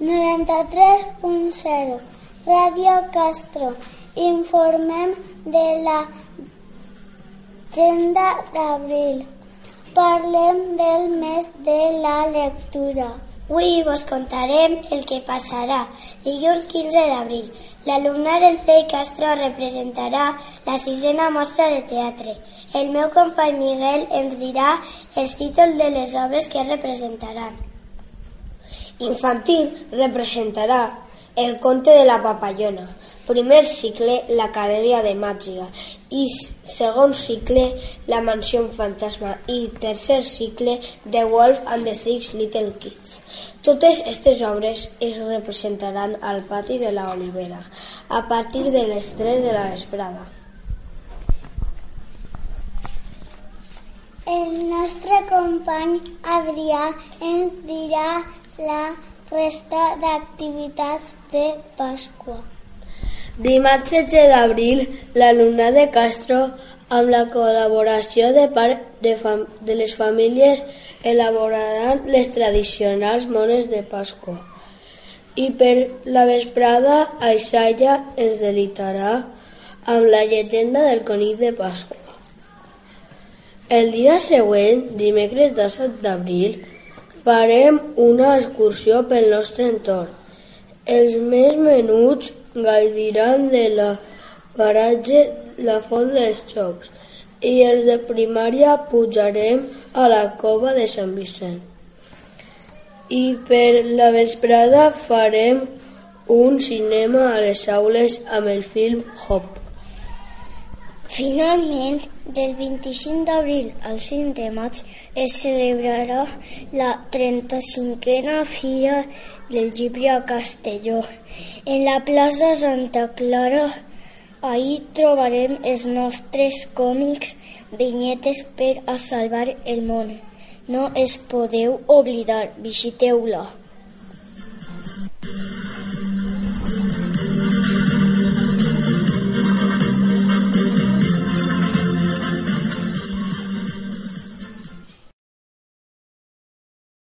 93.0 Ràdio Castro. Informem de la agenda d'abril. Parlem del mes de la lectura. Avui vos contarem el que passarà. Dilluns 15 d'abril, l'alumnat del CEI Castro representarà la sisena mostra de teatre. El meu company Miguel ens dirà els títols de les obres que representaran. Infantil representarà El conte de la papallona, primer cicle l'Acadèmia de Màgia i segon cicle La mansió fantasma i tercer cicle The Wolf and the Six Little Kids. Totes aquestes obres es representaran al pati de la Olivera a partir de les 3 de la vesprada. El nostre company Adrià ens dirà la resta d'activitats de Pasqua. Dimarts 16 d'abril, l'alumnat de Castro, amb la col·laboració de part de, fam de les famílies, elaboraran les tradicionals mones de Pasqua. I per la vesprada, Aixalla ens delitarà amb la llegenda del conill de Pasqua. El dia següent, dimecres 17 d'abril, farem una excursió pel nostre entorn. Els més menuts gaudiran de la paratge La Font dels Jocs i els de primària pujarem a la cova de Sant Vicent. I per la vesprada farem un cinema a les aules amb el film Hop. Finalment, del 25 d'abril al 5 de maig es celebrarà la 35a Fira del Llibre a Castelló. En la plaça Santa Clara, ahir trobarem els nostres còmics, vinyetes per a salvar el món. No es podeu oblidar, visiteu-la.